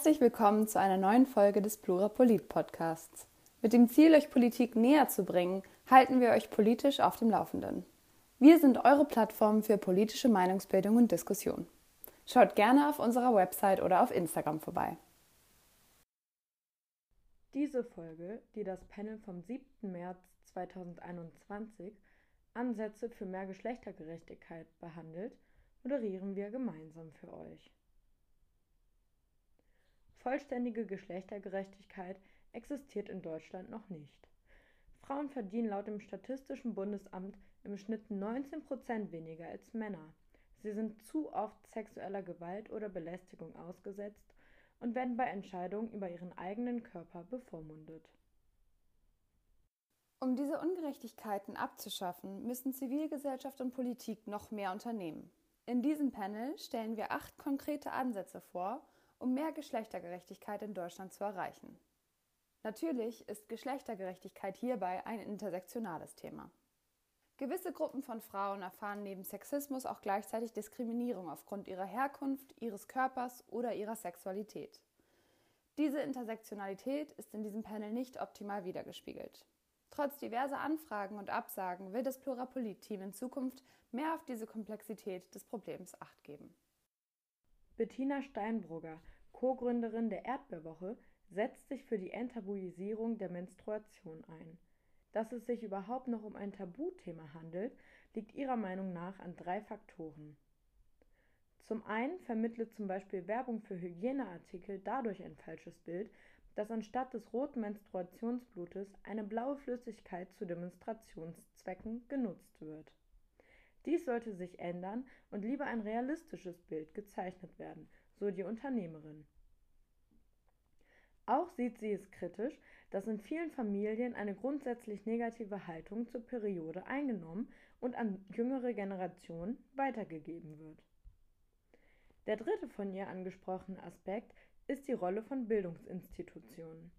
Herzlich willkommen zu einer neuen Folge des Plurapolit Podcasts. Mit dem Ziel, euch Politik näher zu bringen, halten wir euch politisch auf dem Laufenden. Wir sind eure Plattform für politische Meinungsbildung und Diskussion. Schaut gerne auf unserer Website oder auf Instagram vorbei. Diese Folge, die das Panel vom 7. März 2021 Ansätze für mehr Geschlechtergerechtigkeit behandelt, moderieren wir gemeinsam für euch. Vollständige Geschlechtergerechtigkeit existiert in Deutschland noch nicht. Frauen verdienen laut dem Statistischen Bundesamt im Schnitt 19 Prozent weniger als Männer. Sie sind zu oft sexueller Gewalt oder Belästigung ausgesetzt und werden bei Entscheidungen über ihren eigenen Körper bevormundet. Um diese Ungerechtigkeiten abzuschaffen, müssen Zivilgesellschaft und Politik noch mehr unternehmen. In diesem Panel stellen wir acht konkrete Ansätze vor, um mehr Geschlechtergerechtigkeit in Deutschland zu erreichen. Natürlich ist Geschlechtergerechtigkeit hierbei ein intersektionales Thema. Gewisse Gruppen von Frauen erfahren neben Sexismus auch gleichzeitig Diskriminierung aufgrund ihrer Herkunft, ihres Körpers oder ihrer Sexualität. Diese Intersektionalität ist in diesem Panel nicht optimal wiedergespiegelt. Trotz diverser Anfragen und Absagen will das Plurapolit-Team in Zukunft mehr auf diese Komplexität des Problems acht geben. Bettina Steinbrugger, Co-Gründerin der Erdbeerwoche, setzt sich für die Enttabuisierung der Menstruation ein. Dass es sich überhaupt noch um ein Tabuthema handelt, liegt ihrer Meinung nach an drei Faktoren. Zum einen vermittelt zum Beispiel Werbung für Hygieneartikel dadurch ein falsches Bild, dass anstatt des roten Menstruationsblutes eine blaue Flüssigkeit zu Demonstrationszwecken genutzt wird. Dies sollte sich ändern und lieber ein realistisches Bild gezeichnet werden, so die Unternehmerin. Auch sieht sie es kritisch, dass in vielen Familien eine grundsätzlich negative Haltung zur Periode eingenommen und an jüngere Generationen weitergegeben wird. Der dritte von ihr angesprochene Aspekt ist die Rolle von Bildungsinstitutionen.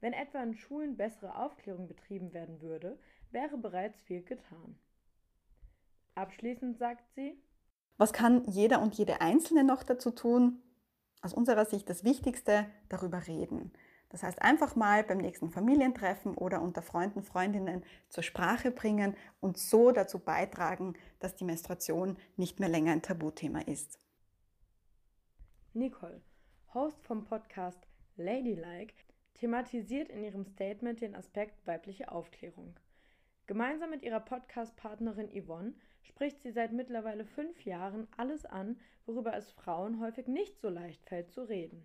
Wenn etwa in Schulen bessere Aufklärung betrieben werden würde, wäre bereits viel getan. Abschließend sagt sie, was kann jeder und jede Einzelne noch dazu tun? Aus unserer Sicht das Wichtigste, darüber reden. Das heißt, einfach mal beim nächsten Familientreffen oder unter Freunden, Freundinnen zur Sprache bringen und so dazu beitragen, dass die Menstruation nicht mehr länger ein Tabuthema ist. Nicole, Host vom Podcast Ladylike, thematisiert in ihrem Statement den Aspekt weibliche Aufklärung. Gemeinsam mit ihrer Podcast-Partnerin Yvonne spricht sie seit mittlerweile fünf Jahren alles an, worüber es Frauen häufig nicht so leicht fällt zu reden.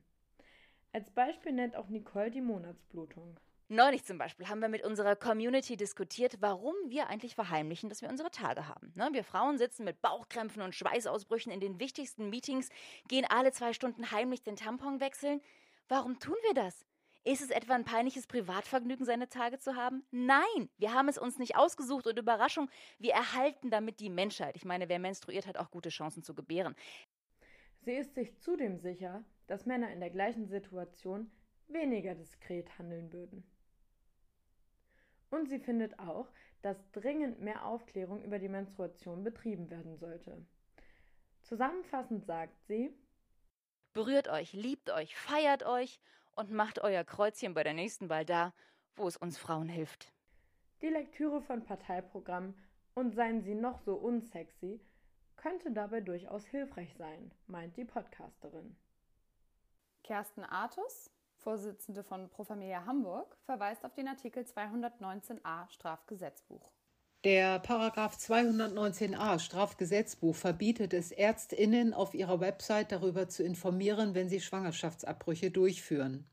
Als Beispiel nennt auch Nicole die Monatsblutung. Neulich zum Beispiel haben wir mit unserer Community diskutiert, warum wir eigentlich verheimlichen, dass wir unsere Tage haben. Ne? Wir Frauen sitzen mit Bauchkrämpfen und Schweißausbrüchen in den wichtigsten Meetings, gehen alle zwei Stunden heimlich den Tampon wechseln. Warum tun wir das? Ist es etwa ein peinliches Privatvergnügen, seine Tage zu haben? Nein, wir haben es uns nicht ausgesucht und Überraschung, wir erhalten damit die Menschheit. Ich meine, wer menstruiert, hat auch gute Chancen zu gebären. Sie ist sich zudem sicher, dass Männer in der gleichen Situation weniger diskret handeln würden. Und sie findet auch, dass dringend mehr Aufklärung über die Menstruation betrieben werden sollte. Zusammenfassend sagt sie, Berührt euch, liebt euch, feiert euch und macht euer Kreuzchen bei der nächsten Wahl da, wo es uns Frauen hilft. Die Lektüre von Parteiprogrammen und seien sie noch so unsexy, könnte dabei durchaus hilfreich sein, meint die Podcasterin. Kersten Artus, Vorsitzende von Pro Familia Hamburg, verweist auf den Artikel 219a Strafgesetzbuch. Der Paragraph 219a Strafgesetzbuch verbietet es Ärztinnen auf ihrer Website darüber zu informieren, wenn sie Schwangerschaftsabbrüche durchführen.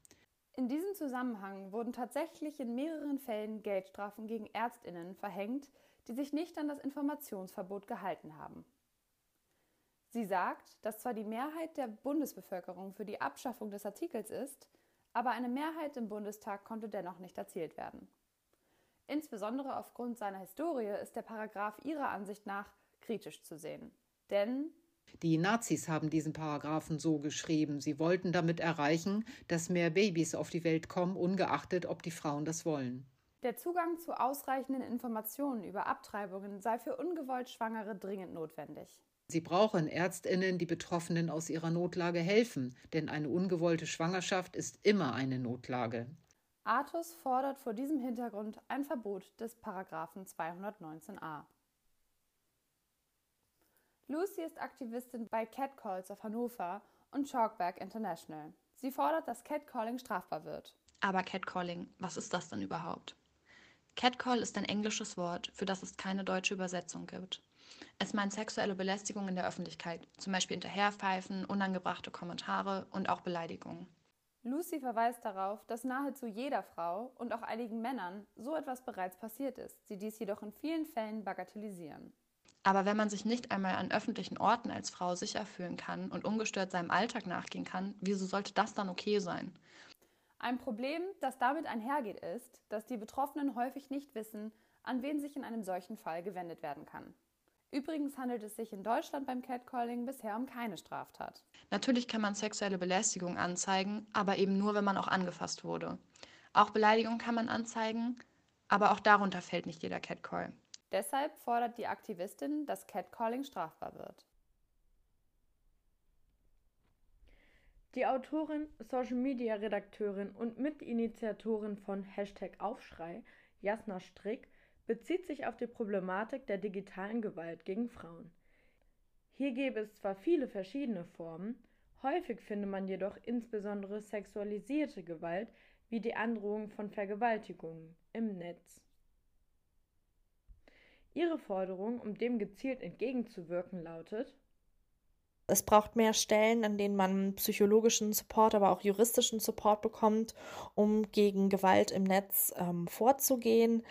In diesem Zusammenhang wurden tatsächlich in mehreren Fällen Geldstrafen gegen Ärztinnen verhängt, die sich nicht an das Informationsverbot gehalten haben. Sie sagt, dass zwar die Mehrheit der Bundesbevölkerung für die Abschaffung des Artikels ist, aber eine Mehrheit im Bundestag konnte dennoch nicht erzielt werden. Insbesondere aufgrund seiner Historie ist der Paragraph ihrer Ansicht nach kritisch zu sehen. Denn die Nazis haben diesen Paragraphen so geschrieben. Sie wollten damit erreichen, dass mehr Babys auf die Welt kommen, ungeachtet, ob die Frauen das wollen. Der Zugang zu ausreichenden Informationen über Abtreibungen sei für ungewollt Schwangere dringend notwendig. Sie brauchen Ärztinnen, die Betroffenen aus ihrer Notlage helfen, denn eine ungewollte Schwangerschaft ist immer eine Notlage. Artus fordert vor diesem Hintergrund ein Verbot des Paragraphen 219a. Lucy ist Aktivistin bei Catcalls of Hannover und Chalkback International. Sie fordert, dass Catcalling strafbar wird. Aber Catcalling, was ist das denn überhaupt? Catcall ist ein englisches Wort, für das es keine deutsche Übersetzung gibt. Es meint sexuelle Belästigung in der Öffentlichkeit, zum Beispiel Hinterherpfeifen, unangebrachte Kommentare und auch Beleidigungen. Lucy verweist darauf, dass nahezu jeder Frau und auch einigen Männern so etwas bereits passiert ist, sie dies jedoch in vielen Fällen bagatellisieren. Aber wenn man sich nicht einmal an öffentlichen Orten als Frau sicher fühlen kann und ungestört seinem Alltag nachgehen kann, wieso sollte das dann okay sein? Ein Problem, das damit einhergeht, ist, dass die Betroffenen häufig nicht wissen, an wen sich in einem solchen Fall gewendet werden kann. Übrigens handelt es sich in Deutschland beim Catcalling bisher um keine Straftat. Natürlich kann man sexuelle Belästigung anzeigen, aber eben nur, wenn man auch angefasst wurde. Auch Beleidigung kann man anzeigen, aber auch darunter fällt nicht jeder Catcall. Deshalb fordert die Aktivistin, dass Catcalling strafbar wird. Die Autorin, Social-Media-Redakteurin und Mitinitiatorin von Hashtag Aufschrei, Jasna Strick, bezieht sich auf die Problematik der digitalen Gewalt gegen Frauen. Hier gäbe es zwar viele verschiedene Formen, häufig finde man jedoch insbesondere sexualisierte Gewalt wie die Androhung von Vergewaltigungen im Netz. Ihre Forderung, um dem gezielt entgegenzuwirken, lautet es braucht mehr Stellen, an denen man psychologischen Support, aber auch juristischen Support bekommt, um gegen Gewalt im Netz ähm, vorzugehen.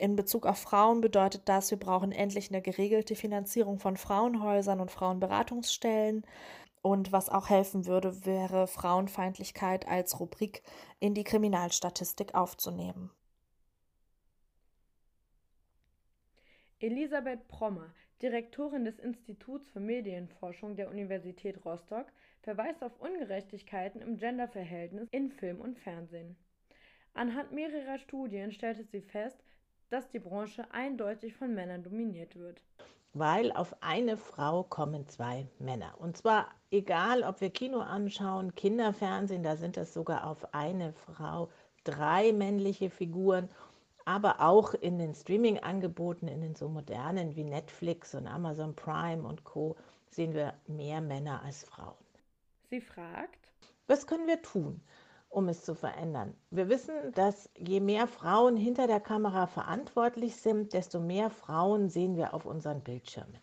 In Bezug auf Frauen bedeutet das, wir brauchen endlich eine geregelte Finanzierung von Frauenhäusern und Frauenberatungsstellen. Und was auch helfen würde, wäre Frauenfeindlichkeit als Rubrik in die Kriminalstatistik aufzunehmen. Elisabeth Prommer, Direktorin des Instituts für Medienforschung der Universität Rostock, verweist auf Ungerechtigkeiten im Genderverhältnis in Film und Fernsehen. Anhand mehrerer Studien stellte sie fest, dass die Branche eindeutig von Männern dominiert wird. Weil auf eine Frau kommen zwei Männer. Und zwar egal, ob wir Kino anschauen, Kinderfernsehen, da sind es sogar auf eine Frau drei männliche Figuren, aber auch in den Streaming-Angeboten, in den so modernen wie Netflix und Amazon Prime und Co. sehen wir mehr Männer als Frauen. Sie fragt, was können wir tun? Um es zu verändern. Wir wissen, dass je mehr Frauen hinter der Kamera verantwortlich sind, desto mehr Frauen sehen wir auf unseren Bildschirmen.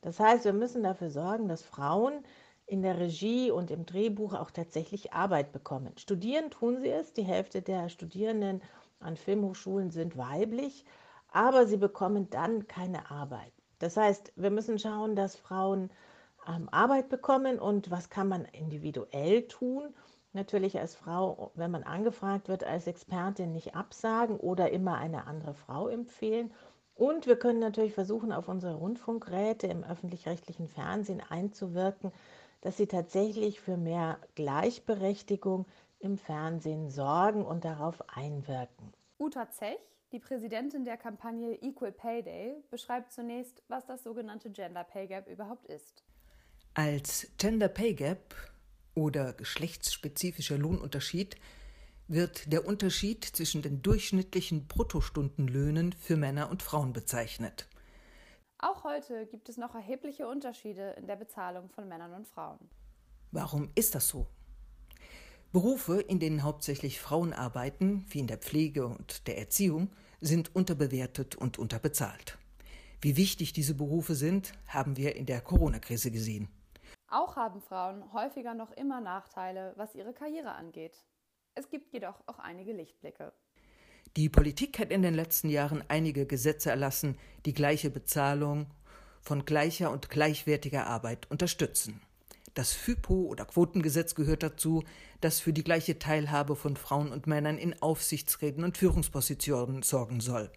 Das heißt, wir müssen dafür sorgen, dass Frauen in der Regie und im Drehbuch auch tatsächlich Arbeit bekommen. Studieren tun sie es. Die Hälfte der Studierenden an Filmhochschulen sind weiblich, aber sie bekommen dann keine Arbeit. Das heißt, wir müssen schauen, dass Frauen ähm, Arbeit bekommen und was kann man individuell tun, natürlich als Frau, wenn man angefragt wird, als Expertin nicht absagen oder immer eine andere Frau empfehlen. Und wir können natürlich versuchen, auf unsere Rundfunkräte im öffentlich-rechtlichen Fernsehen einzuwirken, dass sie tatsächlich für mehr Gleichberechtigung im Fernsehen sorgen und darauf einwirken. Uta Zech, die Präsidentin der Kampagne Equal Pay Day, beschreibt zunächst, was das sogenannte Gender Pay Gap überhaupt ist. Als Gender Pay Gap oder geschlechtsspezifischer Lohnunterschied wird der Unterschied zwischen den durchschnittlichen Bruttostundenlöhnen für Männer und Frauen bezeichnet. Auch heute gibt es noch erhebliche Unterschiede in der Bezahlung von Männern und Frauen. Warum ist das so? Berufe, in denen hauptsächlich Frauen arbeiten, wie in der Pflege und der Erziehung, sind unterbewertet und unterbezahlt. Wie wichtig diese Berufe sind, haben wir in der Corona-Krise gesehen. Auch haben Frauen häufiger noch immer Nachteile, was ihre Karriere angeht. Es gibt jedoch auch einige Lichtblicke. Die Politik hat in den letzten Jahren einige Gesetze erlassen, die gleiche Bezahlung von gleicher und gleichwertiger Arbeit unterstützen. Das FIPO oder Quotengesetz gehört dazu, das für die gleiche Teilhabe von Frauen und Männern in Aufsichtsräten und Führungspositionen sorgen soll.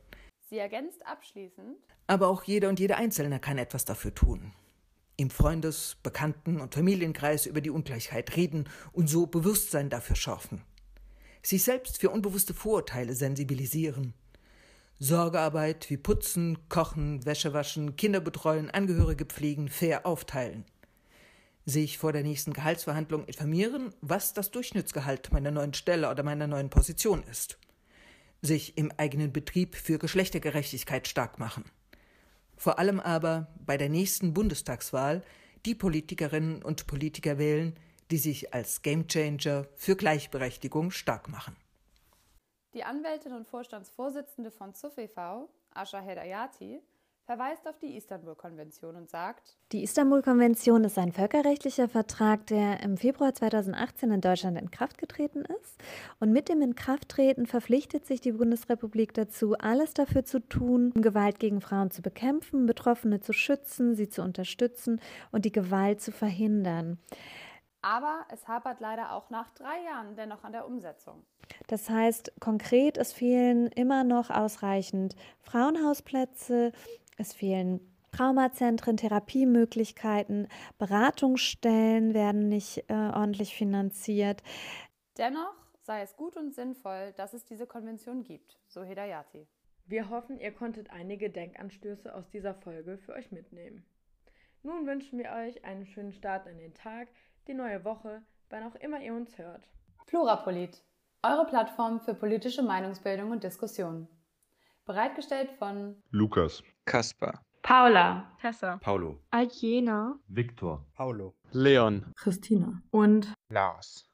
Sie ergänzt abschließend. Aber auch jeder und jede Einzelne kann etwas dafür tun im Freundes-, Bekannten- und Familienkreis über die Ungleichheit reden und so Bewusstsein dafür schärfen. Sich selbst für unbewusste Vorurteile sensibilisieren. Sorgearbeit wie Putzen, Kochen, Wäsche waschen, Kinder betreuen, Angehörige pflegen, fair aufteilen. Sich vor der nächsten Gehaltsverhandlung informieren, was das Durchschnittsgehalt meiner neuen Stelle oder meiner neuen Position ist. Sich im eigenen Betrieb für Geschlechtergerechtigkeit stark machen. Vor allem aber bei der nächsten Bundestagswahl die Politikerinnen und Politiker wählen, die sich als Gamechanger für Gleichberechtigung stark machen. Die Anwältin und Vorstandsvorsitzende von ZUF e.V., Asha Hedayati, verweist auf die Istanbul-Konvention und sagt, Die Istanbul-Konvention ist ein völkerrechtlicher Vertrag, der im Februar 2018 in Deutschland in Kraft getreten ist. Und mit dem Inkrafttreten verpflichtet sich die Bundesrepublik dazu, alles dafür zu tun, um Gewalt gegen Frauen zu bekämpfen, Betroffene zu schützen, sie zu unterstützen und die Gewalt zu verhindern. Aber es hapert leider auch nach drei Jahren dennoch an der Umsetzung. Das heißt, konkret, es fehlen immer noch ausreichend Frauenhausplätze, es fehlen Traumazentren, Therapiemöglichkeiten, Beratungsstellen werden nicht äh, ordentlich finanziert. Dennoch sei es gut und sinnvoll, dass es diese Konvention gibt, so Hedayati. Wir hoffen, ihr konntet einige Denkanstöße aus dieser Folge für euch mitnehmen. Nun wünschen wir euch einen schönen Start in den Tag, die neue Woche, wann auch immer ihr uns hört. Plurapolit, eure Plattform für politische Meinungsbildung und Diskussion. Bereitgestellt von Lukas, Kaspar, Paula, Tessa, Paulo, Aljena, Viktor, Paulo, Leon, Christina. Und Lars.